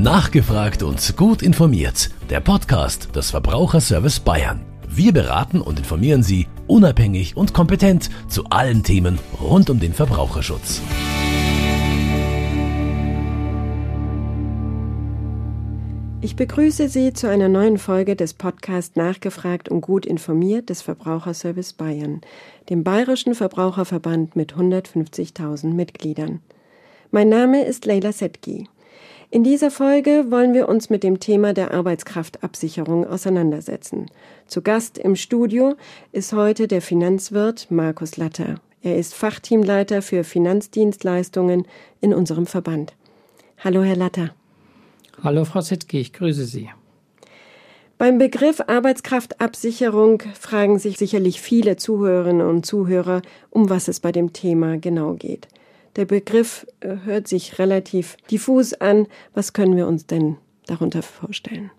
Nachgefragt und gut informiert. Der Podcast des Verbraucherservice Bayern. Wir beraten und informieren Sie unabhängig und kompetent zu allen Themen rund um den Verbraucherschutz. Ich begrüße Sie zu einer neuen Folge des Podcasts Nachgefragt und gut informiert des Verbraucherservice Bayern, dem bayerischen Verbraucherverband mit 150.000 Mitgliedern. Mein Name ist Leila Setki. In dieser Folge wollen wir uns mit dem Thema der Arbeitskraftabsicherung auseinandersetzen. Zu Gast im Studio ist heute der Finanzwirt Markus Latter. Er ist Fachteamleiter für Finanzdienstleistungen in unserem Verband. Hallo, Herr Latter. Hallo, Frau Setki, ich grüße Sie. Beim Begriff Arbeitskraftabsicherung fragen sich sicherlich viele Zuhörerinnen und Zuhörer, um was es bei dem Thema genau geht. Der Begriff äh, hört sich relativ diffus an. Was können wir uns denn darunter vorstellen?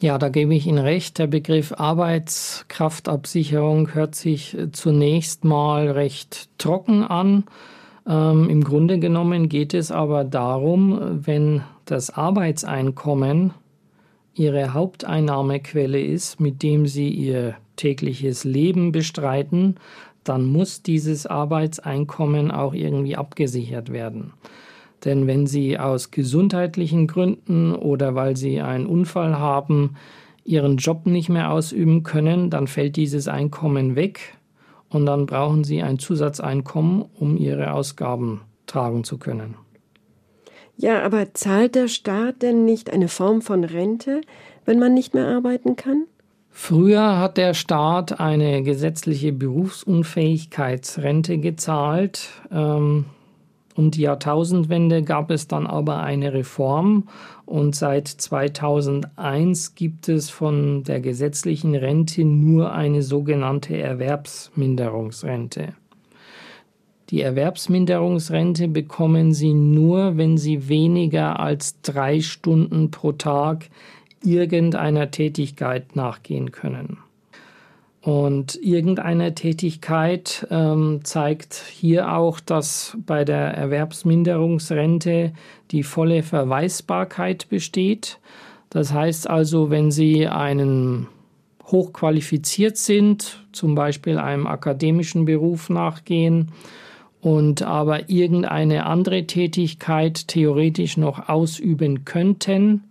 Ja, da gebe ich Ihnen recht. Der Begriff Arbeitskraftabsicherung hört sich äh, zunächst mal recht trocken an. Ähm, Im Grunde genommen geht es aber darum, wenn das Arbeitseinkommen Ihre Haupteinnahmequelle ist, mit dem Sie Ihr tägliches Leben bestreiten, dann muss dieses Arbeitseinkommen auch irgendwie abgesichert werden. Denn wenn Sie aus gesundheitlichen Gründen oder weil Sie einen Unfall haben, Ihren Job nicht mehr ausüben können, dann fällt dieses Einkommen weg und dann brauchen Sie ein Zusatzeinkommen, um Ihre Ausgaben tragen zu können. Ja, aber zahlt der Staat denn nicht eine Form von Rente, wenn man nicht mehr arbeiten kann? Früher hat der Staat eine gesetzliche Berufsunfähigkeitsrente gezahlt. Ähm, um die Jahrtausendwende gab es dann aber eine Reform und seit 2001 gibt es von der gesetzlichen Rente nur eine sogenannte Erwerbsminderungsrente. Die Erwerbsminderungsrente bekommen Sie nur, wenn Sie weniger als drei Stunden pro Tag irgendeiner Tätigkeit nachgehen können. Und irgendeine Tätigkeit ähm, zeigt hier auch, dass bei der Erwerbsminderungsrente die volle Verweisbarkeit besteht. Das heißt also, wenn Sie einen hochqualifiziert sind, zum Beispiel einem akademischen Beruf nachgehen und aber irgendeine andere Tätigkeit theoretisch noch ausüben könnten,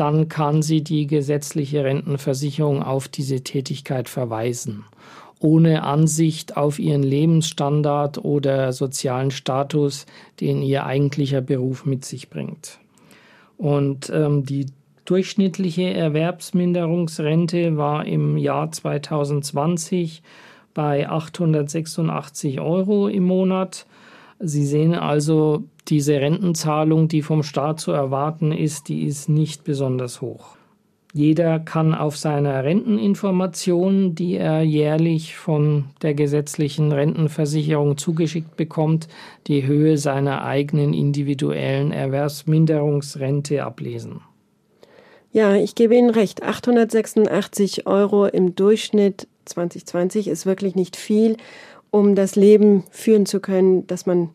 dann kann sie die gesetzliche Rentenversicherung auf diese Tätigkeit verweisen, ohne Ansicht auf ihren Lebensstandard oder sozialen Status, den ihr eigentlicher Beruf mit sich bringt. Und ähm, die durchschnittliche Erwerbsminderungsrente war im Jahr 2020 bei 886 Euro im Monat. Sie sehen also, diese Rentenzahlung, die vom Staat zu erwarten ist, die ist nicht besonders hoch. Jeder kann auf seiner Renteninformation, die er jährlich von der gesetzlichen Rentenversicherung zugeschickt bekommt, die Höhe seiner eigenen individuellen Erwerbsminderungsrente ablesen. Ja, ich gebe Ihnen recht. 886 Euro im Durchschnitt 2020 ist wirklich nicht viel, um das Leben führen zu können, das man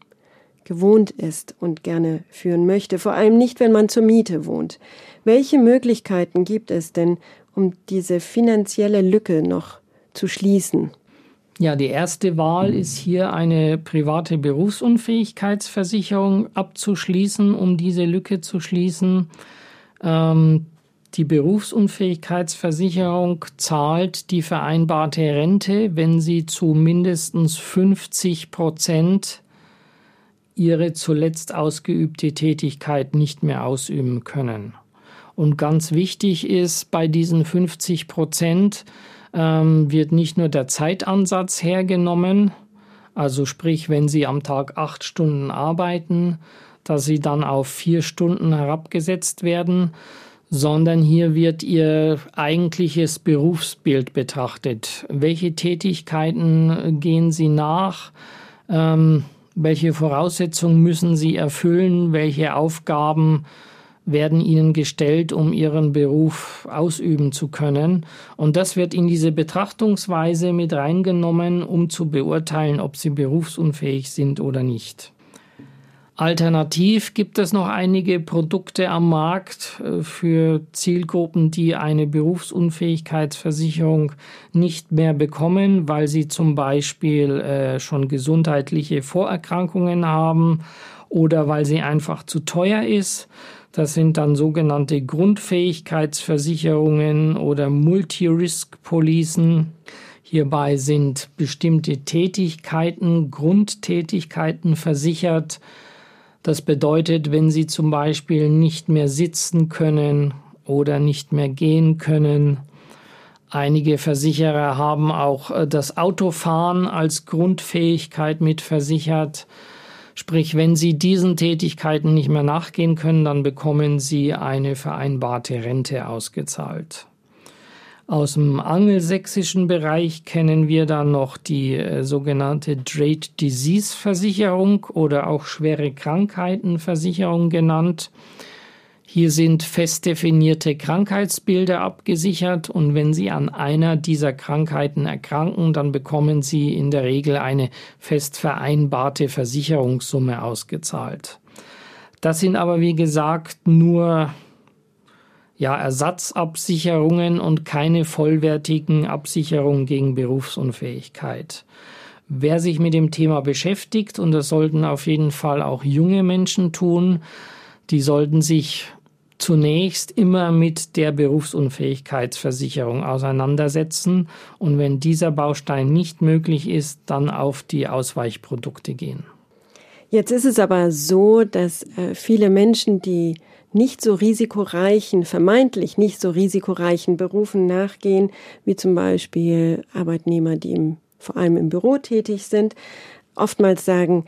gewohnt ist und gerne führen möchte, vor allem nicht, wenn man zur Miete wohnt. Welche Möglichkeiten gibt es denn, um diese finanzielle Lücke noch zu schließen? Ja, die erste Wahl ist hier eine private Berufsunfähigkeitsversicherung abzuschließen, um diese Lücke zu schließen. Ähm, die Berufsunfähigkeitsversicherung zahlt die vereinbarte Rente, wenn sie zu mindestens 50 Prozent ihre zuletzt ausgeübte Tätigkeit nicht mehr ausüben können. Und ganz wichtig ist, bei diesen 50 Prozent ähm, wird nicht nur der Zeitansatz hergenommen, also sprich, wenn Sie am Tag acht Stunden arbeiten, dass Sie dann auf vier Stunden herabgesetzt werden, sondern hier wird Ihr eigentliches Berufsbild betrachtet. Welche Tätigkeiten gehen Sie nach? Ähm, welche Voraussetzungen müssen Sie erfüllen? Welche Aufgaben werden Ihnen gestellt, um Ihren Beruf ausüben zu können? Und das wird in diese Betrachtungsweise mit reingenommen, um zu beurteilen, ob Sie berufsunfähig sind oder nicht. Alternativ gibt es noch einige Produkte am Markt äh, für Zielgruppen, die eine Berufsunfähigkeitsversicherung nicht mehr bekommen, weil sie zum Beispiel äh, schon gesundheitliche Vorerkrankungen haben oder weil sie einfach zu teuer ist. Das sind dann sogenannte Grundfähigkeitsversicherungen oder Multi-Risk-Policen. Hierbei sind bestimmte Tätigkeiten, Grundtätigkeiten versichert, das bedeutet, wenn Sie zum Beispiel nicht mehr sitzen können oder nicht mehr gehen können, Einige Versicherer haben auch äh, das Autofahren als Grundfähigkeit mit versichert. Sprich, wenn Sie diesen Tätigkeiten nicht mehr nachgehen können, dann bekommen Sie eine vereinbarte Rente ausgezahlt. Aus dem angelsächsischen Bereich kennen wir dann noch die äh, sogenannte Trade Disease Versicherung oder auch schwere Krankheitenversicherung genannt. Hier sind fest definierte Krankheitsbilder abgesichert und wenn Sie an einer dieser Krankheiten erkranken, dann bekommen Sie in der Regel eine fest vereinbarte Versicherungssumme ausgezahlt. Das sind aber wie gesagt nur ja, Ersatzabsicherungen und keine vollwertigen Absicherungen gegen Berufsunfähigkeit. Wer sich mit dem Thema beschäftigt, und das sollten auf jeden Fall auch junge Menschen tun, die sollten sich zunächst immer mit der Berufsunfähigkeitsversicherung auseinandersetzen und wenn dieser Baustein nicht möglich ist, dann auf die Ausweichprodukte gehen. Jetzt ist es aber so, dass äh, viele Menschen, die nicht so risikoreichen, vermeintlich nicht so risikoreichen Berufen nachgehen, wie zum Beispiel Arbeitnehmer, die im, vor allem im Büro tätig sind, oftmals sagen,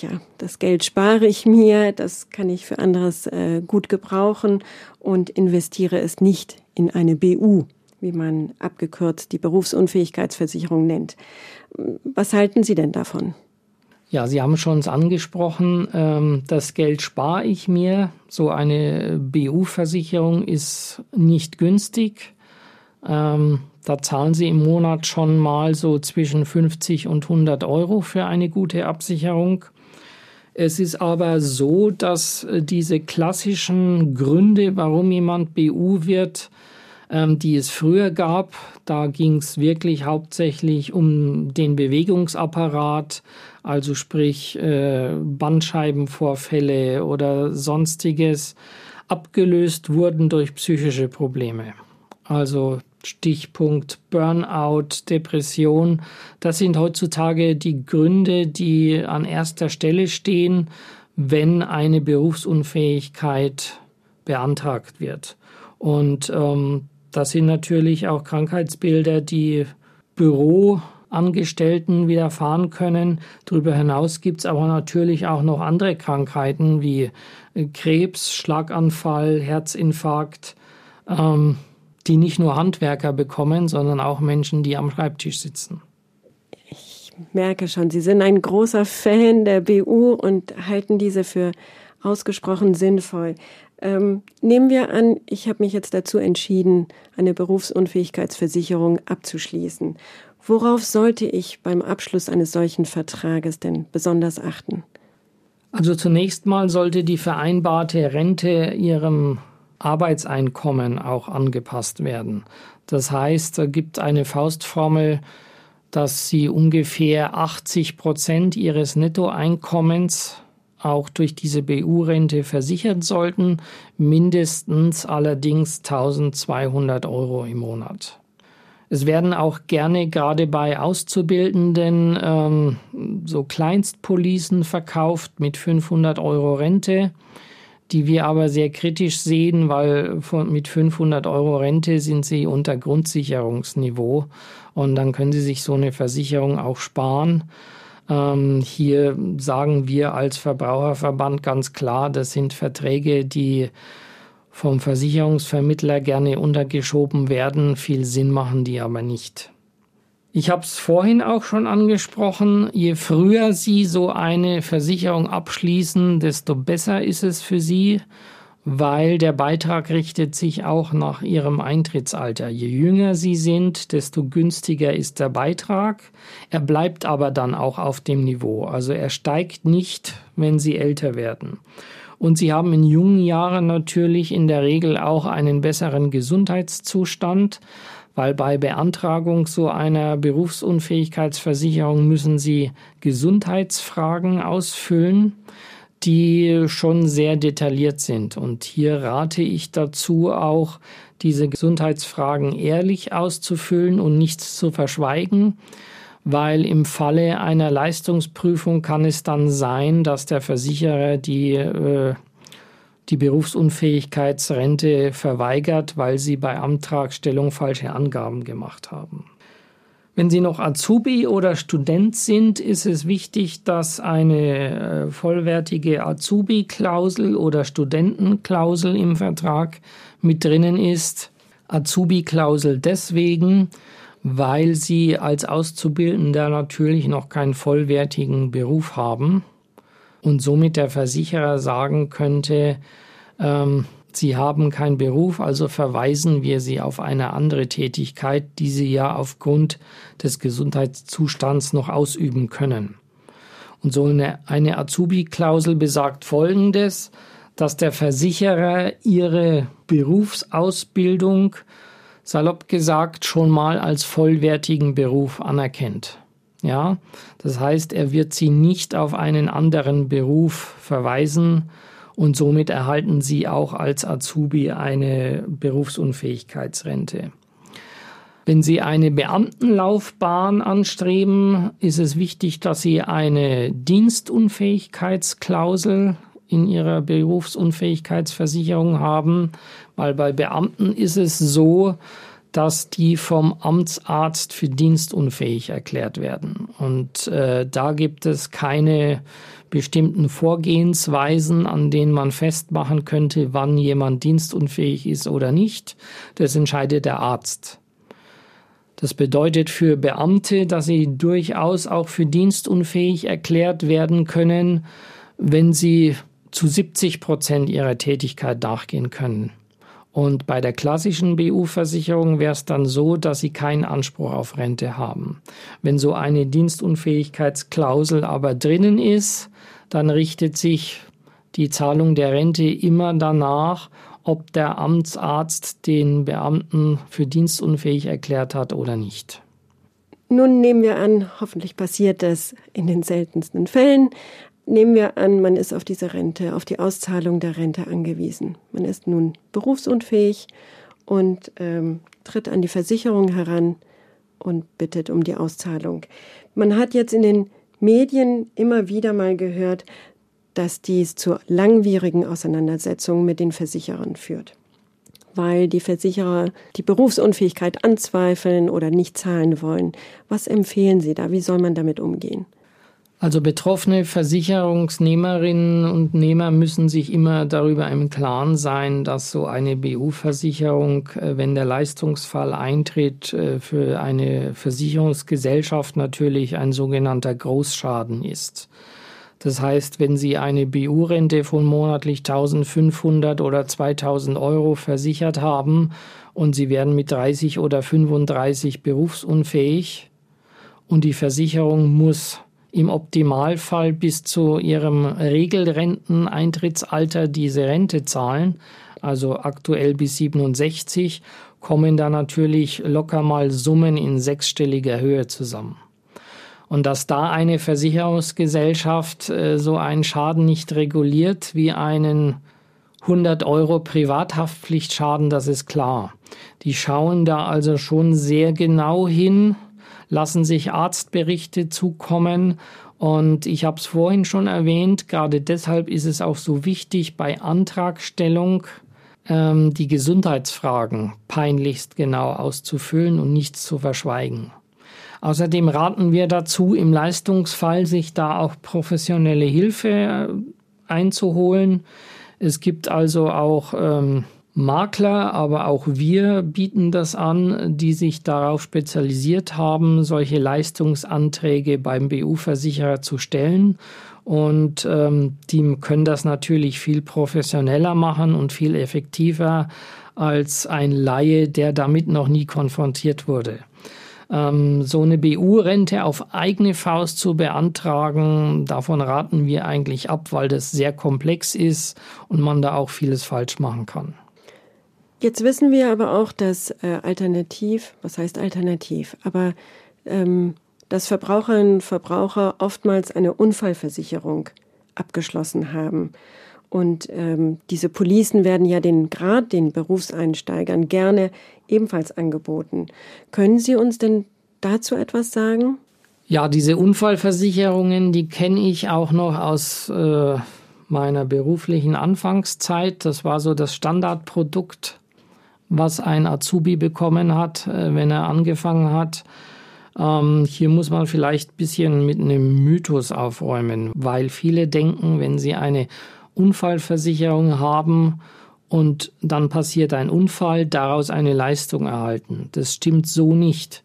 ja, das Geld spare ich mir, das kann ich für anderes äh, gut gebrauchen und investiere es nicht in eine BU, wie man abgekürzt die Berufsunfähigkeitsversicherung nennt. Was halten Sie denn davon? Ja, Sie haben schon angesprochen, ähm, das Geld spare ich mir. So eine BU-Versicherung ist nicht günstig. Ähm, da zahlen Sie im Monat schon mal so zwischen 50 und 100 Euro für eine gute Absicherung. Es ist aber so, dass äh, diese klassischen Gründe, warum jemand BU wird, ähm, die es früher gab, da ging es wirklich hauptsächlich um den Bewegungsapparat, also sprich äh, Bandscheibenvorfälle oder sonstiges, abgelöst wurden durch psychische Probleme. Also Stichpunkt Burnout, Depression, das sind heutzutage die Gründe, die an erster Stelle stehen, wenn eine Berufsunfähigkeit beantragt wird. Und ähm, das sind natürlich auch Krankheitsbilder, die Büro Angestellten widerfahren können. Darüber hinaus gibt es aber natürlich auch noch andere Krankheiten wie äh, Krebs, Schlaganfall, Herzinfarkt, ähm, die nicht nur Handwerker bekommen, sondern auch Menschen, die am Schreibtisch sitzen. Ich merke schon, Sie sind ein großer Fan der BU und halten diese für ausgesprochen sinnvoll. Ähm, nehmen wir an, ich habe mich jetzt dazu entschieden, eine Berufsunfähigkeitsversicherung abzuschließen. Worauf sollte ich beim Abschluss eines solchen Vertrages denn besonders achten? Also zunächst mal sollte die vereinbarte Rente Ihrem Arbeitseinkommen auch angepasst werden. Das heißt, da gibt eine Faustformel, dass Sie ungefähr 80 Prozent Ihres Nettoeinkommens auch durch diese BU-Rente versichern sollten, mindestens allerdings 1200 Euro im Monat. Es werden auch gerne gerade bei Auszubildenden ähm, so Kleinstpolicen verkauft mit 500 Euro Rente, die wir aber sehr kritisch sehen, weil von, mit 500 Euro Rente sind sie unter Grundsicherungsniveau und dann können sie sich so eine Versicherung auch sparen. Ähm, hier sagen wir als Verbraucherverband ganz klar, das sind Verträge, die vom Versicherungsvermittler gerne untergeschoben werden. Viel Sinn machen die aber nicht. Ich habe es vorhin auch schon angesprochen, je früher Sie so eine Versicherung abschließen, desto besser ist es für Sie, weil der Beitrag richtet sich auch nach ihrem Eintrittsalter. Je jünger sie sind, desto günstiger ist der Beitrag. Er bleibt aber dann auch auf dem Niveau. Also er steigt nicht, wenn sie älter werden. Und sie haben in jungen Jahren natürlich in der Regel auch einen besseren Gesundheitszustand, weil bei Beantragung so einer Berufsunfähigkeitsversicherung müssen sie Gesundheitsfragen ausfüllen die schon sehr detailliert sind. Und hier rate ich dazu auch, diese Gesundheitsfragen ehrlich auszufüllen und nichts zu verschweigen, weil im Falle einer Leistungsprüfung kann es dann sein, dass der Versicherer die, äh, die Berufsunfähigkeitsrente verweigert, weil sie bei Antragstellung falsche Angaben gemacht haben. Wenn Sie noch Azubi oder Student sind, ist es wichtig, dass eine äh, vollwertige Azubi-Klausel oder Studentenklausel im Vertrag mit drinnen ist. Azubi-Klausel deswegen, weil Sie als Auszubildender natürlich noch keinen vollwertigen Beruf haben und somit der Versicherer sagen könnte, ähm, Sie haben keinen Beruf, also verweisen wir Sie auf eine andere Tätigkeit, die Sie ja aufgrund des Gesundheitszustands noch ausüben können. Und so eine, eine Azubi-Klausel besagt Folgendes, dass der Versicherer Ihre Berufsausbildung, salopp gesagt, schon mal als vollwertigen Beruf anerkennt. Ja, das heißt, er wird Sie nicht auf einen anderen Beruf verweisen, und somit erhalten sie auch als Azubi eine Berufsunfähigkeitsrente. Wenn Sie eine Beamtenlaufbahn anstreben, ist es wichtig, dass Sie eine Dienstunfähigkeitsklausel in Ihrer Berufsunfähigkeitsversicherung haben, weil bei Beamten ist es so, dass die vom Amtsarzt für dienstunfähig erklärt werden. Und äh, da gibt es keine bestimmten Vorgehensweisen, an denen man festmachen könnte, wann jemand dienstunfähig ist oder nicht. Das entscheidet der Arzt. Das bedeutet für Beamte, dass sie durchaus auch für dienstunfähig erklärt werden können, wenn sie zu 70 Prozent ihrer Tätigkeit nachgehen können. Und bei der klassischen BU-Versicherung wäre es dann so, dass sie keinen Anspruch auf Rente haben. Wenn so eine Dienstunfähigkeitsklausel aber drinnen ist, dann richtet sich die Zahlung der Rente immer danach, ob der Amtsarzt den Beamten für dienstunfähig erklärt hat oder nicht. Nun nehmen wir an, hoffentlich passiert das in den seltensten Fällen, Nehmen wir an, man ist auf diese Rente, auf die Auszahlung der Rente angewiesen. Man ist nun berufsunfähig und ähm, tritt an die Versicherung heran und bittet um die Auszahlung. Man hat jetzt in den Medien immer wieder mal gehört, dass dies zu langwierigen Auseinandersetzungen mit den Versicherern führt, weil die Versicherer die Berufsunfähigkeit anzweifeln oder nicht zahlen wollen. Was empfehlen Sie da? Wie soll man damit umgehen? Also betroffene Versicherungsnehmerinnen und Nehmer müssen sich immer darüber im Klaren sein, dass so eine BU-Versicherung, äh, wenn der Leistungsfall eintritt, äh, für eine Versicherungsgesellschaft natürlich ein sogenannter Großschaden ist. Das heißt, wenn Sie eine BU-Rente von monatlich 1500 oder 2000 Euro versichert haben und Sie werden mit 30 oder 35 berufsunfähig und die Versicherung muss im Optimalfall bis zu ihrem Regelrenteneintrittsalter diese Rente zahlen, also aktuell bis 67, kommen da natürlich locker mal Summen in sechsstelliger Höhe zusammen. Und dass da eine Versicherungsgesellschaft äh, so einen Schaden nicht reguliert wie einen 100 Euro Privathaftpflichtschaden, das ist klar. Die schauen da also schon sehr genau hin, lassen sich Arztberichte zukommen. Und ich habe es vorhin schon erwähnt, gerade deshalb ist es auch so wichtig, bei Antragstellung ähm, die Gesundheitsfragen peinlichst genau auszufüllen und nichts zu verschweigen. Außerdem raten wir dazu, im Leistungsfall sich da auch professionelle Hilfe äh, einzuholen. Es gibt also auch ähm, Makler, aber auch wir bieten das an, die sich darauf spezialisiert haben, solche Leistungsanträge beim BU-Versicherer zu stellen. Und ähm, die können das natürlich viel professioneller machen und viel effektiver als ein Laie, der damit noch nie konfrontiert wurde. Ähm, so eine BU-Rente auf eigene Faust zu beantragen, davon raten wir eigentlich ab, weil das sehr komplex ist und man da auch vieles falsch machen kann. Jetzt wissen wir aber auch, dass äh, alternativ, was heißt alternativ, aber ähm, dass Verbraucherinnen und Verbraucher oftmals eine Unfallversicherung abgeschlossen haben. Und ähm, diese Policen werden ja den Grad den Berufseinsteigern gerne ebenfalls angeboten. Können Sie uns denn dazu etwas sagen? Ja, diese Unfallversicherungen, die kenne ich auch noch aus äh, meiner beruflichen Anfangszeit. Das war so das Standardprodukt, was ein Azubi bekommen hat, äh, wenn er angefangen hat. Ähm, hier muss man vielleicht ein bisschen mit einem Mythos aufräumen, weil viele denken, wenn sie eine Unfallversicherung haben und dann passiert ein Unfall, daraus eine Leistung erhalten. Das stimmt so nicht.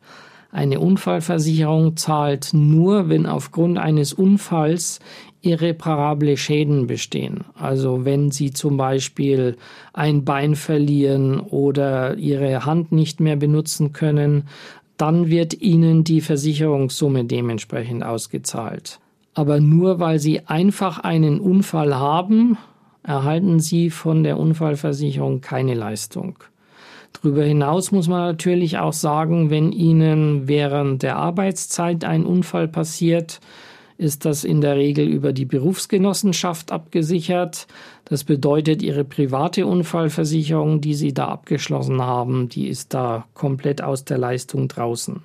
Eine Unfallversicherung zahlt nur, wenn aufgrund eines Unfalls irreparable Schäden bestehen. Also wenn Sie zum Beispiel ein Bein verlieren oder Ihre Hand nicht mehr benutzen können, dann wird Ihnen die Versicherungssumme dementsprechend ausgezahlt. Aber nur weil Sie einfach einen Unfall haben, erhalten Sie von der Unfallversicherung keine Leistung. Darüber hinaus muss man natürlich auch sagen, wenn Ihnen während der Arbeitszeit ein Unfall passiert, ist das in der Regel über die Berufsgenossenschaft abgesichert. Das bedeutet, Ihre private Unfallversicherung, die Sie da abgeschlossen haben, die ist da komplett aus der Leistung draußen.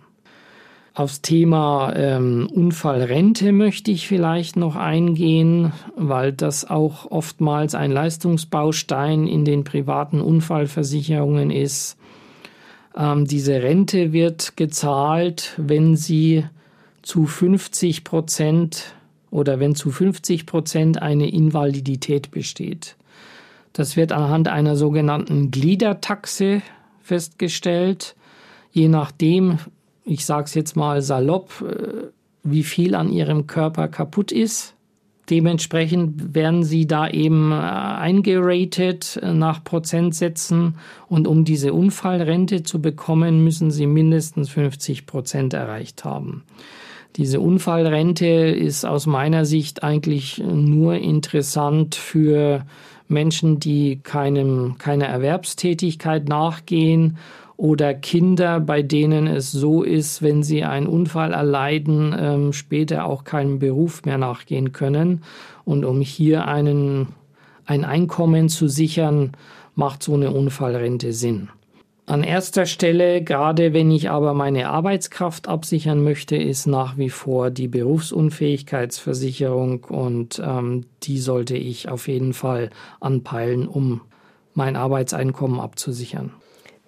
Aufs Thema ähm, Unfallrente möchte ich vielleicht noch eingehen, weil das auch oftmals ein Leistungsbaustein in den privaten Unfallversicherungen ist. Ähm, diese Rente wird gezahlt, wenn Sie zu 50 Prozent oder wenn zu 50 Prozent eine Invalidität besteht. Das wird anhand einer sogenannten Gliedertaxe festgestellt. Je nachdem, ich sage es jetzt mal salopp, äh, wie viel an ihrem Körper kaputt ist. Dementsprechend werden sie da eben äh, eingeratet äh, nach Prozentsätzen und um diese Unfallrente zu bekommen, müssen sie mindestens 50 Prozent erreicht haben. Diese Unfallrente ist aus meiner Sicht eigentlich nur interessant für Menschen, die keinem, keiner Erwerbstätigkeit nachgehen oder Kinder, bei denen es so ist, wenn sie einen Unfall erleiden, ähm, später auch keinem Beruf mehr nachgehen können. Und um hier einen, ein Einkommen zu sichern, macht so eine Unfallrente Sinn. An erster Stelle, gerade wenn ich aber meine Arbeitskraft absichern möchte, ist nach wie vor die Berufsunfähigkeitsversicherung und ähm, die sollte ich auf jeden Fall anpeilen, um mein Arbeitseinkommen abzusichern.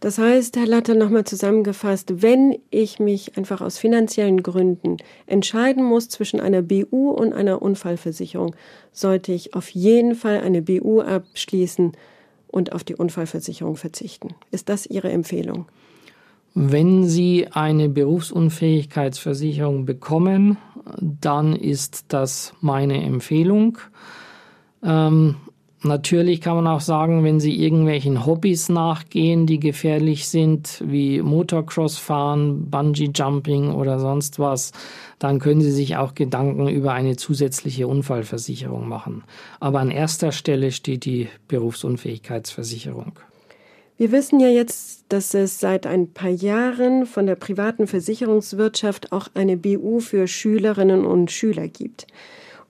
Das heißt, Herr Latter, nochmal zusammengefasst, wenn ich mich einfach aus finanziellen Gründen entscheiden muss zwischen einer BU und einer Unfallversicherung, sollte ich auf jeden Fall eine BU abschließen, und auf die Unfallversicherung verzichten. Ist das Ihre Empfehlung? Wenn Sie eine Berufsunfähigkeitsversicherung bekommen, dann ist das meine Empfehlung. Ähm, Natürlich kann man auch sagen, wenn Sie irgendwelchen Hobbys nachgehen, die gefährlich sind, wie Motocross fahren, Bungee Jumping oder sonst was, dann können Sie sich auch Gedanken über eine zusätzliche Unfallversicherung machen. Aber an erster Stelle steht die Berufsunfähigkeitsversicherung. Wir wissen ja jetzt, dass es seit ein paar Jahren von der privaten Versicherungswirtschaft auch eine BU für Schülerinnen und Schüler gibt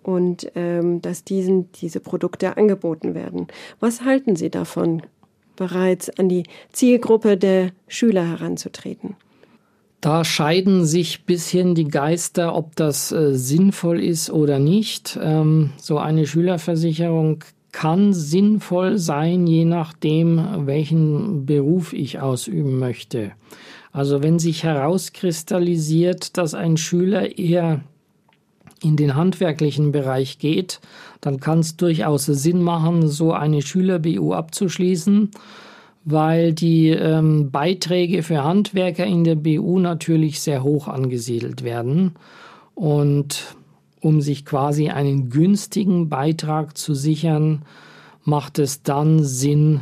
und ähm, dass diesen diese Produkte angeboten werden. Was halten Sie davon, bereits an die Zielgruppe der Schüler heranzutreten? Da scheiden sich bisschen die Geister, ob das äh, sinnvoll ist oder nicht. Ähm, so eine Schülerversicherung kann sinnvoll sein, je nachdem, welchen Beruf ich ausüben möchte. Also wenn sich herauskristallisiert, dass ein Schüler eher in den handwerklichen Bereich geht, dann kann es durchaus Sinn machen, so eine Schüler-BU abzuschließen, weil die ähm, Beiträge für Handwerker in der BU natürlich sehr hoch angesiedelt werden. Und um sich quasi einen günstigen Beitrag zu sichern, macht es dann Sinn,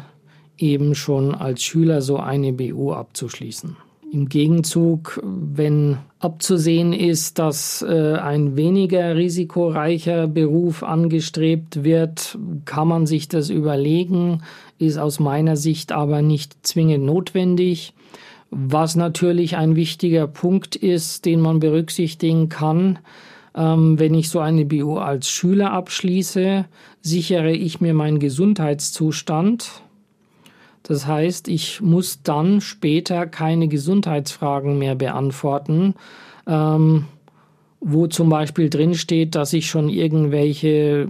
eben schon als Schüler so eine BU abzuschließen. Im Gegenzug, wenn abzusehen ist, dass äh, ein weniger risikoreicher Beruf angestrebt wird, kann man sich das überlegen, ist aus meiner Sicht aber nicht zwingend notwendig. Was natürlich ein wichtiger Punkt ist, den man berücksichtigen kann, ähm, wenn ich so eine BU als Schüler abschließe, sichere ich mir meinen Gesundheitszustand. Das heißt, ich muss dann später keine Gesundheitsfragen mehr beantworten, ähm, wo zum Beispiel drin steht, dass ich schon irgendwelche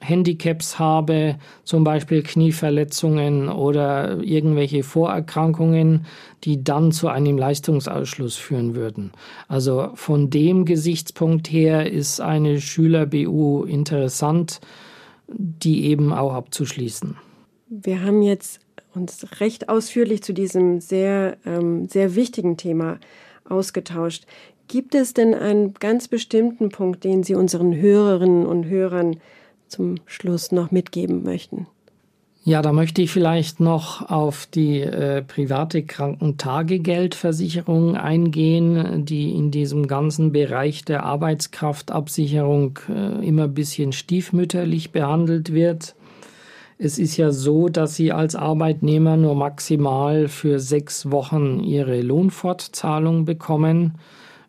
Handicaps habe, zum Beispiel Knieverletzungen oder irgendwelche Vorerkrankungen, die dann zu einem Leistungsausschluss führen würden. Also von dem Gesichtspunkt her ist eine Schüler-BU interessant, die eben auch abzuschließen. Wir haben jetzt uns recht ausführlich zu diesem sehr, ähm, sehr wichtigen Thema ausgetauscht. Gibt es denn einen ganz bestimmten Punkt, den Sie unseren Hörerinnen und Hörern zum Schluss noch mitgeben möchten? Ja, da möchte ich vielleicht noch auf die äh, private Krankentagegeldversicherung eingehen, die in diesem ganzen Bereich der Arbeitskraftabsicherung äh, immer ein bisschen stiefmütterlich behandelt wird. Es ist ja so, dass Sie als Arbeitnehmer nur maximal für sechs Wochen Ihre Lohnfortzahlung bekommen,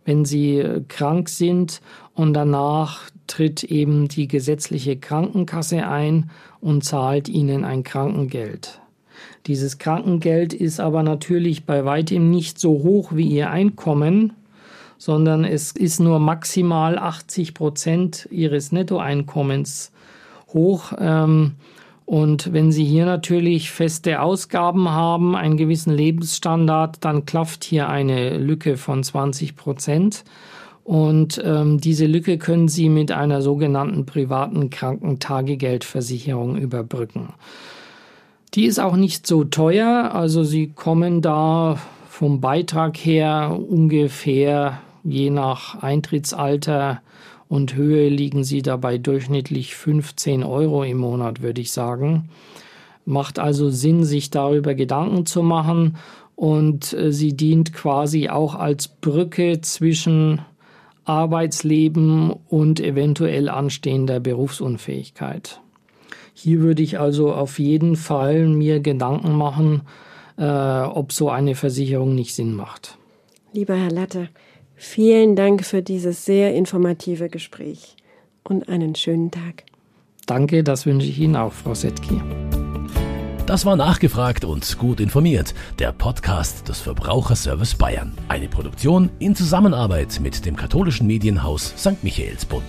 wenn Sie äh, krank sind und danach tritt eben die gesetzliche Krankenkasse ein und zahlt ihnen ein Krankengeld. Dieses Krankengeld ist aber natürlich bei weitem nicht so hoch wie ihr Einkommen, sondern es ist nur maximal 80 Prozent ihres Nettoeinkommens hoch. Ähm, und wenn Sie hier natürlich feste Ausgaben haben, einen gewissen Lebensstandard, dann klafft hier eine Lücke von 20 Prozent. Und ähm, diese Lücke können Sie mit einer sogenannten privaten Krankentagegeldversicherung überbrücken. Die ist auch nicht so teuer, also Sie kommen da vom Beitrag her ungefähr je nach Eintrittsalter und Höhe liegen Sie dabei durchschnittlich 15 Euro im Monat, würde ich sagen. Macht also Sinn, sich darüber Gedanken zu machen und äh, sie dient quasi auch als Brücke zwischen Arbeitsleben und eventuell anstehender Berufsunfähigkeit. Hier würde ich also auf jeden Fall mir Gedanken machen, äh, ob so eine Versicherung nicht Sinn macht. Lieber Herr Latte, vielen Dank für dieses sehr informative Gespräch und einen schönen Tag. Danke, das wünsche ich Ihnen auch, Frau Setki. Das war nachgefragt und gut informiert. Der Podcast des Verbraucherservice Bayern. Eine Produktion in Zusammenarbeit mit dem katholischen Medienhaus St. Michaelsbund.